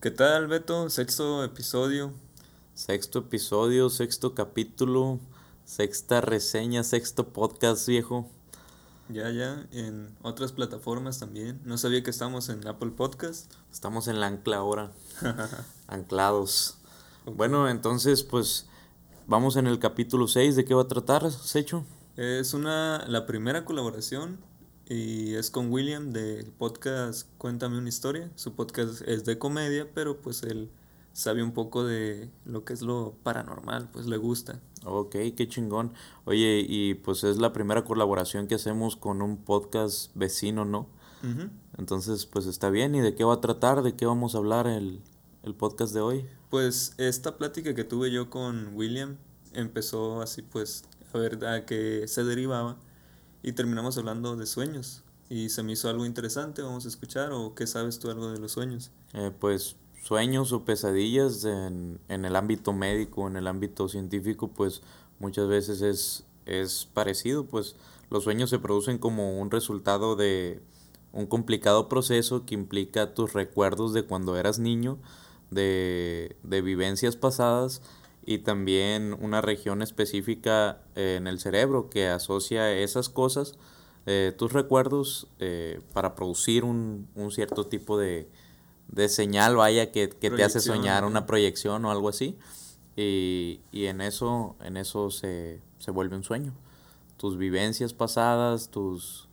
¿Qué tal, Beto? Sexto episodio. Sexto episodio, sexto capítulo, sexta reseña, sexto podcast, viejo. Ya, ya, en otras plataformas también. No sabía que estamos en Apple Podcast. Estamos en la ancla ahora. Anclados. Bueno, entonces, pues vamos en el capítulo 6. ¿De qué va a tratar, Secho? Es una, la primera colaboración y es con William del podcast Cuéntame una historia. Su podcast es de comedia, pero pues él sabe un poco de lo que es lo paranormal, pues le gusta. Ok, qué chingón. Oye, y pues es la primera colaboración que hacemos con un podcast vecino, ¿no? Entonces, pues está bien. ¿Y de qué va a tratar? ¿De qué vamos a hablar el, el podcast de hoy? Pues esta plática que tuve yo con William empezó así, pues, a ver a qué se derivaba y terminamos hablando de sueños. Y se me hizo algo interesante, vamos a escuchar, o qué sabes tú algo de los sueños. Eh, pues sueños o pesadillas en, en, el ámbito médico, en el ámbito científico, pues muchas veces es, es parecido, pues los sueños se producen como un resultado de un complicado proceso que implica tus recuerdos de cuando eras niño, de, de vivencias pasadas y también una región específica en el cerebro que asocia esas cosas, eh, tus recuerdos, eh, para producir un, un cierto tipo de, de señal, vaya, que, que te hace soñar una proyección o algo así. Y, y en eso, en eso se, se, vuelve un sueño. Tus vivencias pasadas, tus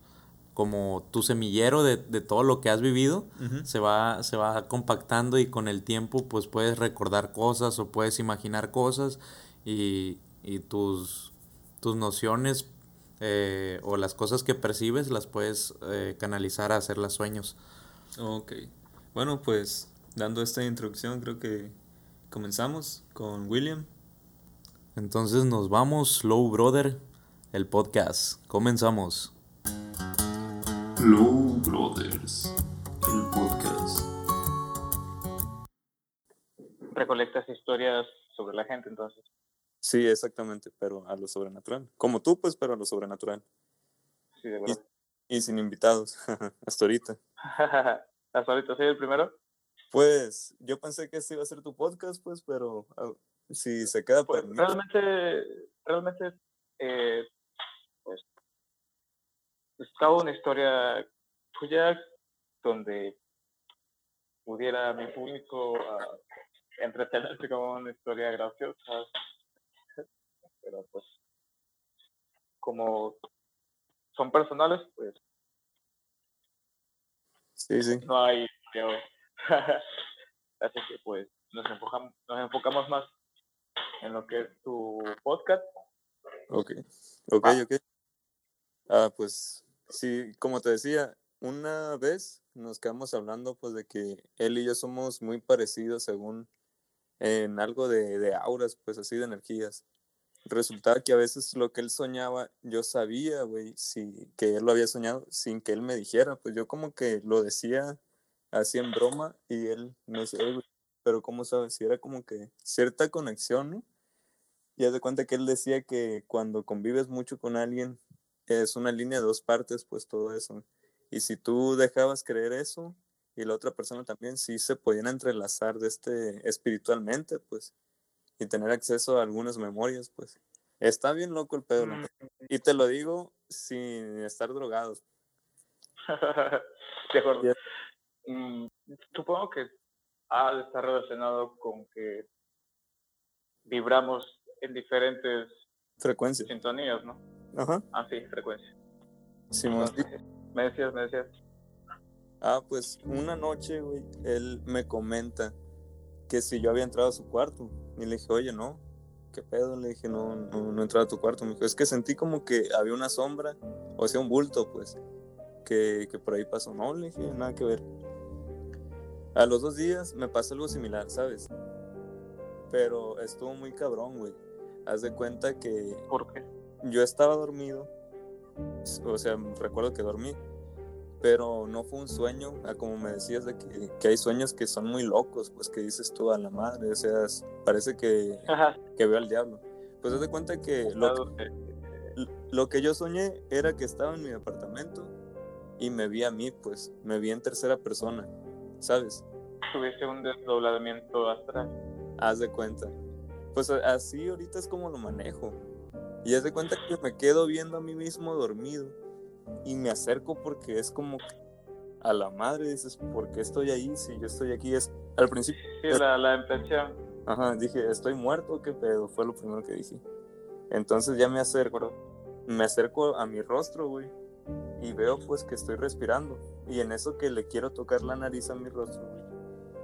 como tu semillero de, de todo lo que has vivido, uh -huh. se, va, se va compactando y con el tiempo pues puedes recordar cosas o puedes imaginar cosas y, y tus, tus nociones eh, o las cosas que percibes las puedes eh, canalizar a hacer las sueños. Ok. Bueno, pues dando esta introducción creo que comenzamos con William. Entonces nos vamos, Low Brother, el podcast. Comenzamos. Low Brothers, el podcast. Recolectas historias sobre la gente entonces. Sí, exactamente, pero a lo sobrenatural. Como tú, pues, pero a lo sobrenatural. Sí, de verdad. Y, y sin invitados, hasta ahorita. ¿Hasta ahorita soy el primero? Pues yo pensé que este iba a ser tu podcast, pues, pero uh, si se queda pues, por Realmente, realmente, eh, estaba una historia tuya donde pudiera mi público uh, entretenerse con una historia graciosa, pero pues, como son personales, pues Sí, sí. No hay Así que pues nos enfocamos, nos enfocamos más en lo que es tu podcast. Ok, ok, ah. ok. Ah, pues sí, como te decía, una vez nos quedamos hablando pues de que él y yo somos muy parecidos según en algo de, de auras, pues así de energías. Resultaba que a veces lo que él soñaba, yo sabía, güey, si, que él lo había soñado sin que él me dijera. Pues yo como que lo decía así en broma y él no sé, güey, pero ¿cómo sabes? Si era como que cierta conexión, ¿no? Y haz de cuenta que él decía que cuando convives mucho con alguien es una línea de dos partes, pues todo eso. Y si tú dejabas creer eso y la otra persona también, sí se podían entrelazar de este espiritualmente, pues y tener acceso a algunas memorias, pues. Está bien loco el pedo. ¿no? Y te lo digo sin estar drogados. de acuerdo. Yeah. Mm, supongo que de estar relacionado con que vibramos en diferentes frecuencias. Sintonías, ¿no? Ajá. Ah, sí, frecuencia. Simón. Me decías, me decías. Ah, pues una noche, güey, él me comenta que si yo había entrado a su cuarto. Y le dije, oye, no, ¿qué pedo? Le dije, no, no, no he entrado a tu cuarto. Me dijo, es que sentí como que había una sombra, o sea, un bulto, pues, que, que por ahí pasó. No, le dije, nada que ver. A los dos días me pasó algo similar, ¿sabes? Pero estuvo muy cabrón, güey. Haz de cuenta que... ¿Por qué? Yo estaba dormido, o sea, recuerdo que dormí, pero no fue un sueño, como me decías, de que, que, hay sueños que son muy locos, pues que dices tú a la madre, o sea, parece que, que veo al diablo. Pues haz de cuenta que lo, que lo que yo soñé era que estaba en mi departamento y me vi a mí, pues, me vi en tercera persona, ¿sabes? tuviste un desdoblamiento astral. Haz de cuenta. Pues así ahorita es como lo manejo. Y haz de cuenta que me quedo viendo a mí mismo dormido. Y me acerco porque es como que a la madre dices, ¿por qué estoy ahí? Si yo estoy aquí. Es al principio, Sí, la, la impresión. ajá, dije, ¿estoy muerto qué pedo? Fue lo primero que dije. Entonces ya me acerco, me acerco a mi rostro, güey. Y veo pues que estoy respirando. Y en eso que le quiero tocar la nariz a mi rostro, güey.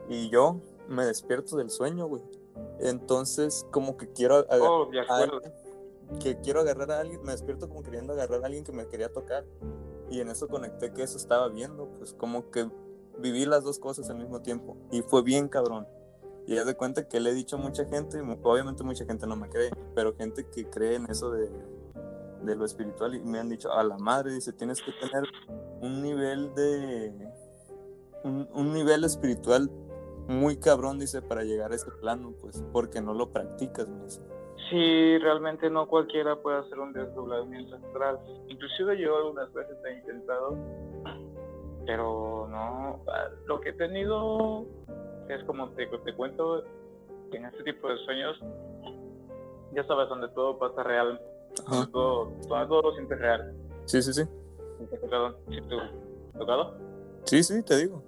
Y yo me despierto del sueño, güey. Entonces como que quiero Oh, de acuerdo. Que quiero agarrar a alguien, me despierto como queriendo agarrar a alguien que me quería tocar. Y en eso conecté que eso estaba viendo, pues como que viví las dos cosas al mismo tiempo. Y fue bien cabrón. Y haz de cuenta que le he dicho a mucha gente, obviamente mucha gente no me cree, pero gente que cree en eso de, de lo espiritual y me han dicho, a la madre, dice, tienes que tener un nivel de... Un, un nivel espiritual muy cabrón, dice, para llegar a este plano, pues, porque no lo practicas, me dice. Sí, realmente no cualquiera puede hacer un desdoblamiento astral. Inclusive yo algunas veces he intentado, pero no. Lo que he tenido es como te, te cuento, en este tipo de sueños, ya sabes, donde todo pasa real, donde todo, donde todo lo sientes real. Sí, sí, sí. ¿Sí te ha tocado? ¿Sí ha tocado? Sí, sí, te digo.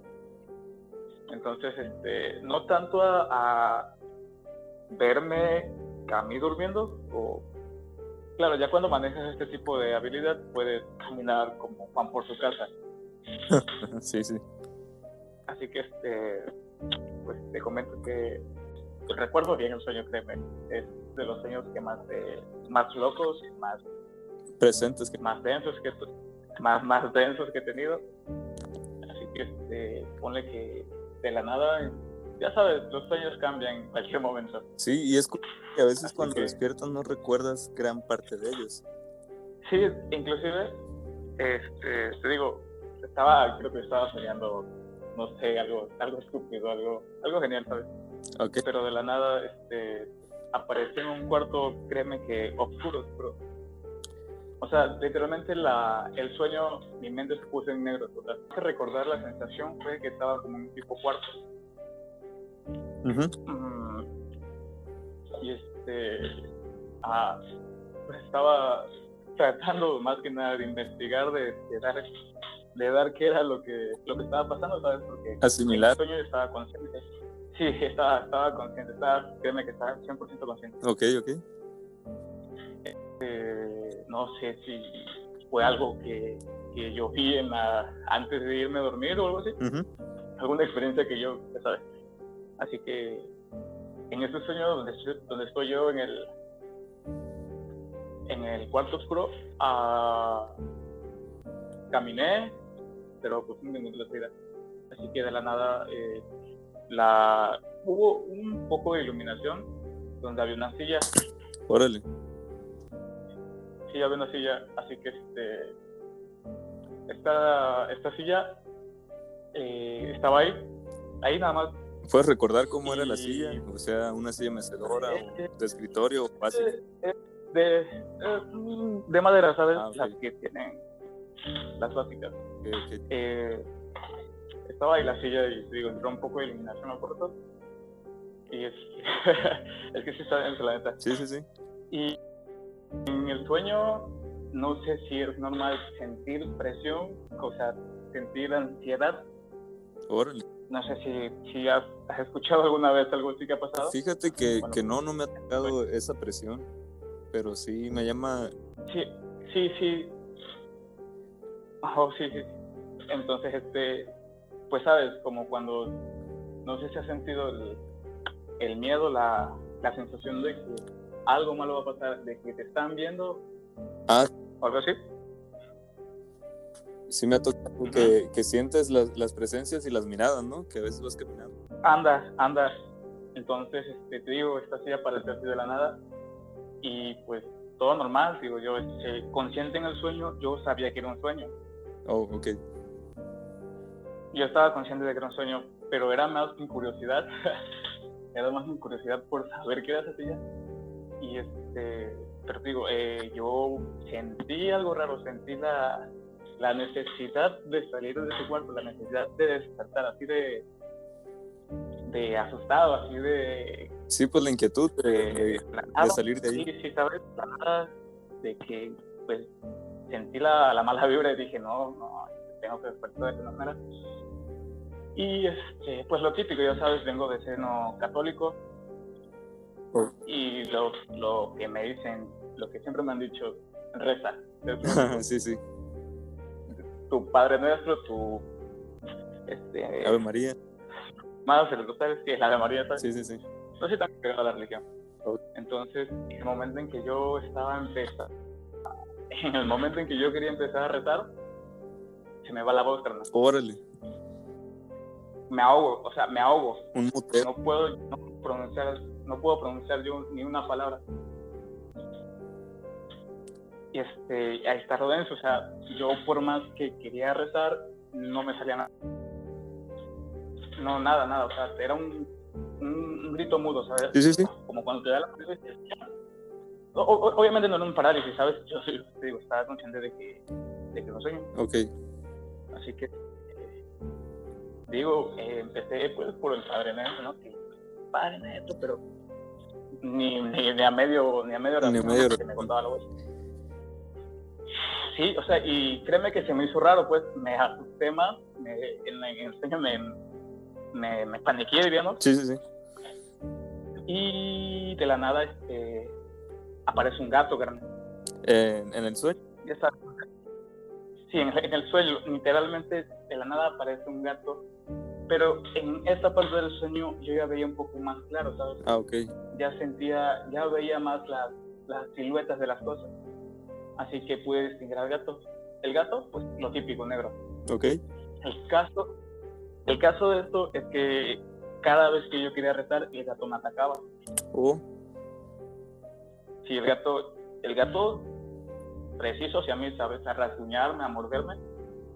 Entonces, este, no tanto a, a verme a mí durmiendo, o claro, ya cuando manejas este tipo de habilidad puedes caminar como Juan por su casa. Sí, sí. Así que, este, pues te comento que pues, recuerdo bien el sueño, créeme, es de los sueños que más, eh, más locos, más, Presentes que... más densos que más, más densos que he tenido. Así que, este, ponle que de la nada, ya sabes, los sueños cambian en cualquier momento. Sí, y es que a veces Así cuando que- despiertas no recuerdas gran parte de ellos. Sí, inclusive, este, te digo, estaba, creo que estaba soñando, no sé, algo, algo estúpido, algo, algo genial, ¿sabes? Ok. Pero de la nada, este, aparecí en un cuarto, créeme que oscuro, oscuro. O sea, literalmente la, el sueño, mi mente se puso en negro total. Que recordar la sensación fue que estaba como en un tipo cuarto. Mm, y este ah, pues estaba tratando más que nada de investigar de, de dar de dar qué era lo que lo que estaba pasando sabes porque Asimilar. el sueño estaba consciente sí estaba estaba consciente estaba créeme que estaba 100% consciente Ok, ok. Eh, no sé si fue algo que, que yo vi en la, antes de irme a dormir o algo así alguna experiencia que yo, ya sabes. Así que en ese sueño donde estoy, donde estoy yo en el en el cuarto oscuro, ah, caminé, pero pues no la salida. Así que de la nada eh, la hubo un poco de iluminación donde había una silla, Órale. sí había una silla, así que este esta, esta silla eh, estaba ahí, ahí nada más ¿Puedes recordar cómo era la silla? O sea, una silla mecedora o de escritorio de, de madera, ¿sabes? Ah. Las que tienen las básicas. Eh, estaba ahí la silla y digo, entró un poco de iluminación al cuarto. Y es, es que sí está denso, la neta. Sí, sí, sí. Y en el sueño, no sé si es normal sentir presión, o sea, sentir ansiedad. Órale. No sé si, si has, has escuchado alguna vez algo así que ha pasado. Fíjate que, Bueno, que no, no me ha tocado esa presión. Pero sí me llama. Sí, sí, sí. Oh, sí, sí. Entonces, este, pues sabes, como cuando, no sé si has sentido el, el miedo, la, la sensación de que algo malo va a pasar, de que te están viendo, Ah, o algo así. Sí me ha tocado que, que sientes las, las presencias y las miradas, ¿no? Que a veces vas caminando. Anda, anda. Entonces, este, te digo, esta silla apareció así de la nada y pues todo normal, digo yo, este, consciente en el sueño, yo sabía que era un sueño. Oh, ok. yo estaba consciente de que era un sueño, pero era más mi curiosidad, era más mi curiosidad por saber qué era esa silla. Y este, pero digo, eh, yo sentí algo raro, sentí la, la necesidad de salir de ese cuarto, la necesidad de despertar, así de, de asustado, así de... Sí, pues la inquietud de, de Ah, salir de ahí. Sí, sí, sabes, La nada de que pues sentí la, la mala vibra y dije, no, no, tengo que despertar de alguna manera. Y este, pues lo típico, ya sabes, vengo de seno católico Oh. y lo, lo que me dicen, lo que siempre me han dicho, reza. sí, sí. Tu Padre Nuestro, tu este, Ave María. más el rosario, sí, es la de María, ¿sabes? Sí, sí, sí. no soy tan pegado a la religión. Entonces, en el momento en que yo estaba empezando, en el momento en que yo quería empezar a rezar, se me va la voz, carnal. Órale. Me ahogo, o sea, me ahogo. Un mutero. No puedo, no puedo pronunciar, no puedo pronunciar yo ni una palabra. Y este, a estar denso, o sea, yo por más que quería rezar, no me salía nada. No, nada, nada, o sea, era un, un, un grito mudo, ¿sabes? Sí, sí, sí. como cuando te da la parálisis. O- o- obviamente no era un parálisis, ¿sabes? Yo te digo, estaba consciente de que, de que no sueño. Ok. Así que, eh, digo, eh, empecé pues por el Padre Nuestro, ¿no? Que, Padre Nuestro, pero ni, ni, ni a medio, ni a medio Ni a medio me contaba la voz. Sí, o sea, y créeme que se me hizo raro, pues me asusté más, me, en, el sueño me, me, me paniqué. Sí, sí, sí. Y de la nada este, aparece un gato, grande. En, en el sueño. Ya sabes. Sí, en, en el sueño, literalmente de la nada aparece un gato. Pero en esta parte del sueño yo ya veía un poco más claro, ¿sabes? Ah, ok. Ya sentía, ya veía más las, las siluetas de las cosas. Así que pude distinguir al gato. El gato, pues lo típico, negro. Ok. El caso, el caso de esto es que cada vez que yo quería rezar, el gato me atacaba. Oh, si el gato, el gato preciso hacia mí, ¿sabes? A rasguñarme, a morderme,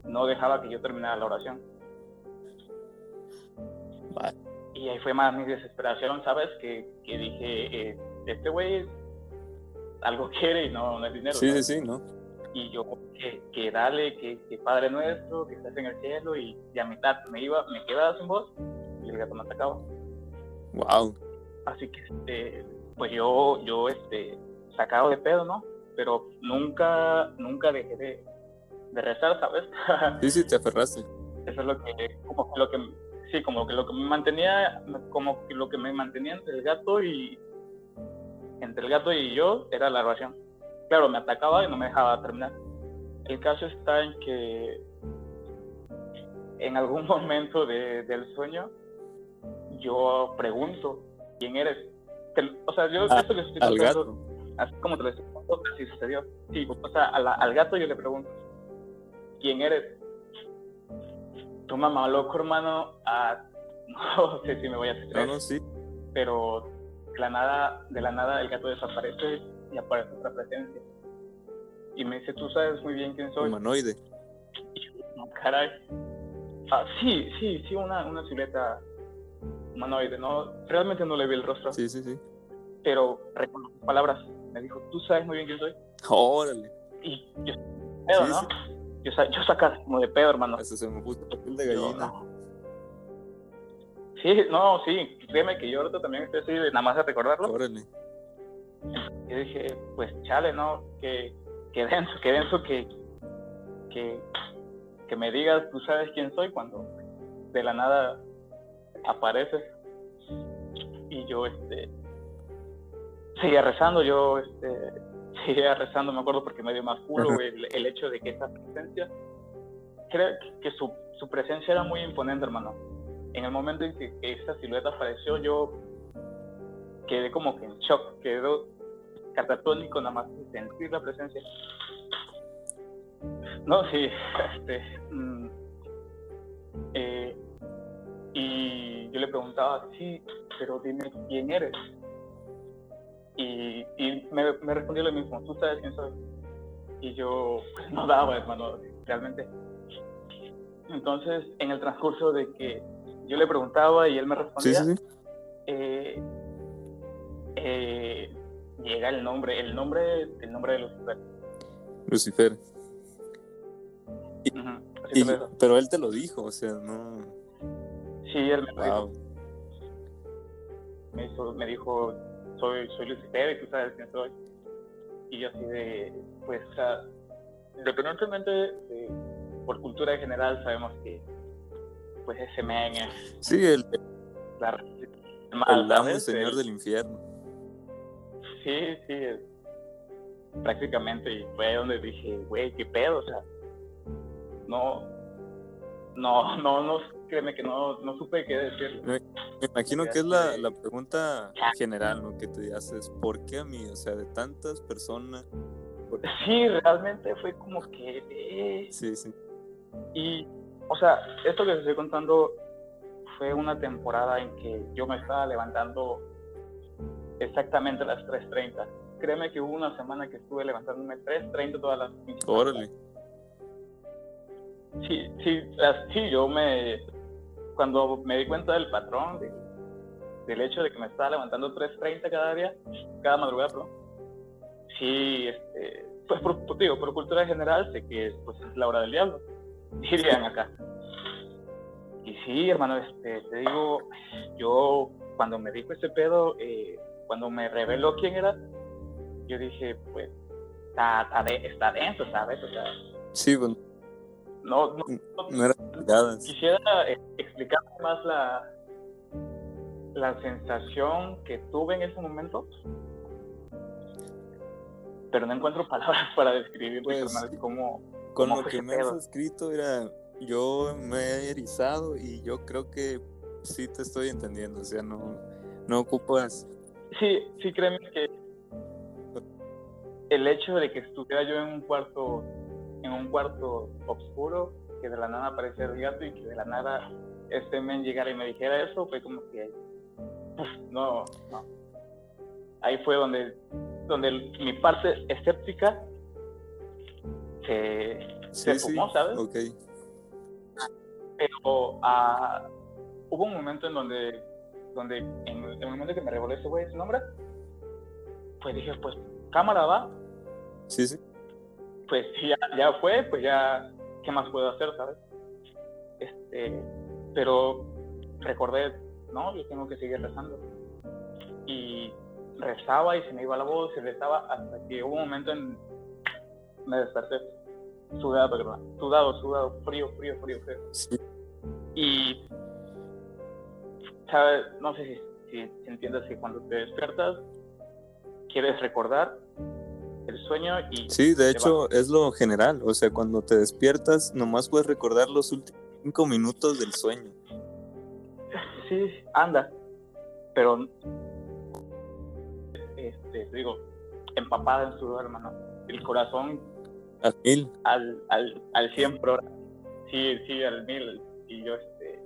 no dejaba que yo terminara la oración. Vale. Y ahí fue más mi desesperación, ¿sabes? Que, que dije, eh, este güey algo quiere y no, no es dinero. sí, sí, sí, ¿no? Y yo, que, que dale, que, que Padre Nuestro, que estás en el cielo, y, y a mitad me iba, me quedaba sin voz, y el gato me atacaba. Wow. Así que, este, pues yo, yo, este, sacado de pedo, ¿no? Pero nunca, nunca dejé de, de rezar, ¿sabes? Sí, sí, te aferraste. Eso es lo que, como que lo que, sí, como que lo que me mantenía, como que lo que me mantenía entre el gato y, entre el gato y yo era la oración. Claro, me atacaba y no me dejaba terminar. El caso está en que en algún momento de- del sueño yo pregunto quién eres. O sea, yo Ah, esto que estoy contando, así como te lo estoy contando, así sucedió. Sí, o sea, a la- al gato yo le pregunto, ¿quién eres? Tu mamá, loco, hermano, ah, no sé si me voy a No, creer, no, sí. pero de la nada, de la nada el gato desaparece y aparece otra presencia. Y me dice, tú sabes muy bien quién soy. Humanoide. Y yo, no, caray. Ah, sí, sí, sí, una, una silueta humanoide, ¿no? Realmente no le vi el rostro, Sí, sí, sí. pero reconozco palabras. Me dijo, tú sabes muy bien quién soy. Órale. Y yo, pedo, Sí, ¿no? sí. Yo, yo saca como de pedo, hermano. Hasta se me puso la piel de Yo, gallina. no. Sí, no, sí, créeme que yo ahorita también estoy así, nada más de recordarlo. Órale. Yo dije, pues chale, ¿no? Que, que denso, que denso que, que, que me digas, tú sabes quién soy cuando de la nada apareces. Y yo, este, seguía rezando, yo, este, seguía rezando, me acuerdo porque me dio más culo el, el hecho de que esa presencia, creo que su, su presencia era muy imponente, hermano. En el momento en que, esa silueta apareció, yo quedé como que en shock, quedó catatónico nada más sentir la presencia. No, sí, este, mm, eh, y yo le preguntaba, sí, pero dime quién eres. Y, y me, me respondió lo mismo, tú sabes quién soy. Y yo, pues no daba, hermano, realmente. Entonces, en el transcurso de que yo le preguntaba y él me respondía, sí, sí. eh, eh, llega el nombre, el nombre, el nombre de Lucifer. Lucifer. Y, pero él te lo dijo, o sea, no. Sí, él me lo dijo. Me, hizo, me dijo, soy, soy Lucifer y tú sabes quién soy. Y yo así de, pues, o sea, independientemente de, por cultura en general sabemos que, pues, ese men es... Sí, el, la, el mal, amo señor El- del infierno. Sí, sí, prácticamente. Y fue donde dije, güey, qué pedo, o sea, no, no, no, no, créeme que no, no supe qué decir. Me imagino Ya que es la, la pregunta general, ¿no? Que te haces, ¿por qué a mí? O sea, de tantas personas. Sí, realmente fue como que, eh, Sí, sí. y, o sea, esto que te estoy contando fue una temporada en que yo me estaba levantando exactamente a las 3.30. Créeme que hubo una semana que estuve levantándome 3.30 todas las Órale. Sí, sí, las- sí, yo me, cuando me di cuenta del patrón, de- del hecho de que me estaba levantando 3.30 cada día, cada madrugada, perdón, sí, este, pues por- digo, por cultura general sé que pues, es la hora del diablo, dirían acá. Y sí, hermano, este, te digo, yo cuando me dijo ese pedo, eh, cuando me reveló quién era, yo dije, pues, está, está, de- está denso, ¿sabes? O sea, Sí, bueno, no, no, no miradas. Quisiera eh, explicar más la, la sensación que tuve en ese momento, pero no encuentro palabras para describir Pues, cómo, Con ¿Cómo lo que me has escrito, era, yo me he erizado y yo creo que sí te estoy entendiendo. O sea, no, no ocupas. Sí, sí, créeme que el hecho de que estuviera yo en un cuarto, en un cuarto oscuro, que de la nada apareciera el gato y que de la nada este men llegara y me dijera eso, fue como que, uf, no, no. Ahí fue donde, donde mi parte escéptica se, Sí, se sí. fumó, ¿sabes? Ok. pero ah, hubo un momento en donde, donde en el momento que me revolvió ese güey su nombre, pues dije, pues cámara va, Sí, sí. pues ya, ya fue, pues ya, ¿qué más puedo hacer, sabes? Este, pero recordé, no, yo tengo que seguir rezando. Y rezaba y se me iba la voz y rezaba hasta que hubo un momento en me desperté sudado, perdón, sudado, sudado, frío, frío, frío, frío. Sí. Y, ¿sabes? No sé si, si, si entiendes que cuando te despiertas, quieres recordar el sueño y... Sí, de hecho es lo general. O sea, cuando te despiertas, nomás puedes recordar los últimos cinco minutos del sueño. Sí, anda. Pero, este, te digo, empapada en sudor, hermano. El corazón A mil. al, al, al 100 por hora. Sí, sí, al mil. Y yo, este.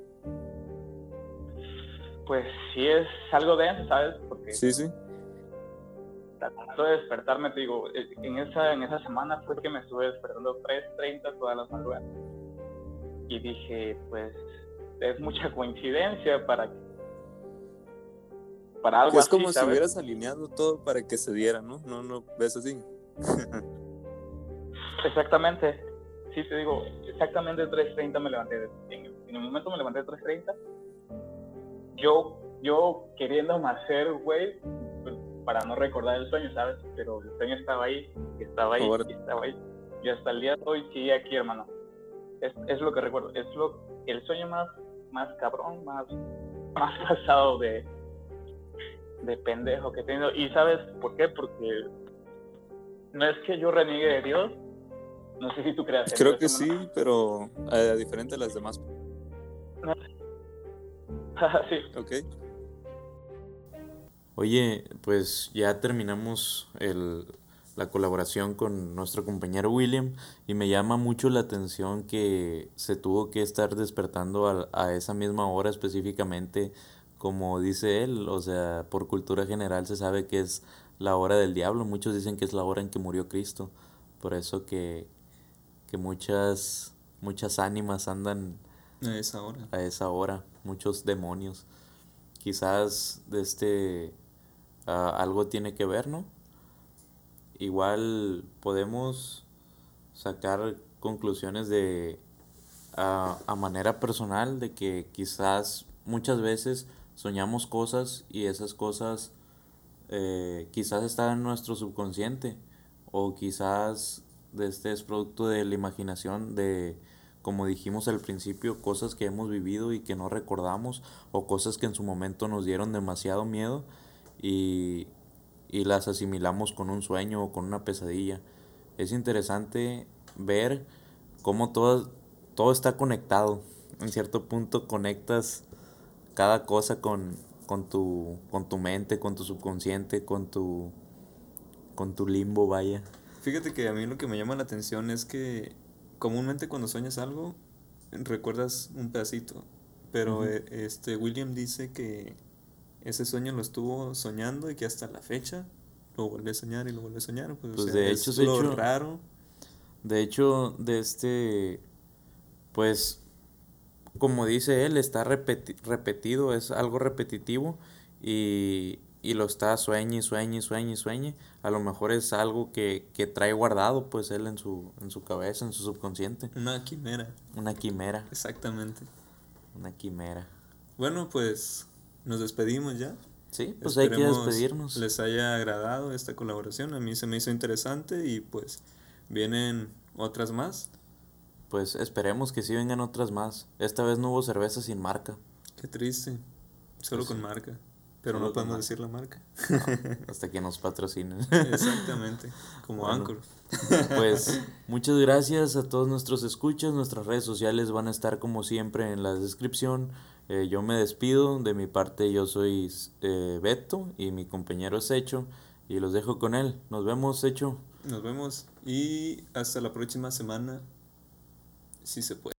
Pues sí es algo denso, ¿sabes? Porque Sí, sí. tratando de despertarme, te digo, eh, en esa, en esa semana fue que me estuve despertando 3.30 todas las madrugadas. Y dije, pues es mucha coincidencia para que- para algo es así, como si hubieras alineado todo para que se diera, ¿no? No, no, ves así. Exactamente. Sí, te digo, exactamente 3.30 me levanté. En, en el momento me levanté 3.30. Yo, yo queriendo hacer, güey, pues, para no recordar el sueño, ¿sabes? Pero el sueño estaba ahí, estaba ahí, estaba ahí. Y hasta el día de hoy sigue aquí, hermano. Es, es lo que recuerdo. Es lo, el sueño más, más cabrón, más, más pasado de, de pendejo que he tenido. ¿Y sabes por qué? Porque no es que yo reniegue de Dios. No sé si tú creas Creo que sí, pero a diferente de las demás. sí. Ok. Oye, pues ya terminamos el, la colaboración con nuestro compañero William y me llama mucho la atención que se tuvo que estar despertando a, a esa misma hora específicamente, como dice él, o sea, por cultura general se sabe que es la hora del diablo, muchos dicen que es la hora en que murió Cristo, por eso que, que muchas, muchas ánimas andan A esa hora. a esa hora, muchos demonios. Quizás de este ah, algo tiene que ver, ¿no? Igual podemos sacar conclusiones de ah, a manera personal de que quizás muchas veces soñamos cosas y esas cosas eh, quizás están en nuestro subconsciente o quizás este es producto de la imaginación de como dijimos al principio, cosas que hemos vivido y que no recordamos o cosas que en su momento nos dieron demasiado miedo y, y las asimilamos con un sueño o con una pesadilla. Es interesante ver cómo todo, todo está conectado. En cierto punto conectas cada cosa con, con, tu, con tu mente, con tu subconsciente, con tu, con tu limbo, vaya. Fíjate que a mí lo que me llama la atención es que comúnmente cuando sueñas algo, recuerdas un pedacito. Pero eh, este William dice que ese sueño lo estuvo soñando y que hasta la fecha lo vuelve a soñar y lo vuelve a soñar. Pues, Pues o sea, de es hecho, de lo hecho- raro. De hecho, de este, pues, como dice él, está repeti- repetido, es algo repetitivo y, y lo está sueñe, sueñe, sueñe, sueñe. A lo mejor es algo que, que trae guardado, pues, él en su, en su cabeza, en su subconsciente. Una quimera, Una quimera, exactamente. una quimera. Bueno, pues nos despedimos ya. Sí, pues hay que despedirnos. Les haya agradado esta colaboración. A mí se me hizo interesante y pues vienen otras más. Pues esperemos que sí vengan otras más. Esta vez no hubo cerveza sin marca. Qué triste. Solo Pues con marca. Pero no podemos decir la marca. Hasta que nos patrocinen. Exactamente. Como Bueno. Anchor. Pues muchas gracias a todos nuestros escuchas. Nuestras redes sociales van a estar como siempre en la descripción. Eh, yo me despido. De mi parte yo soy eh, Beto y mi compañero es Hecho. Y los dejo con él. Nos vemos, Hecho. Nos vemos y hasta la próxima semana. Si se puede.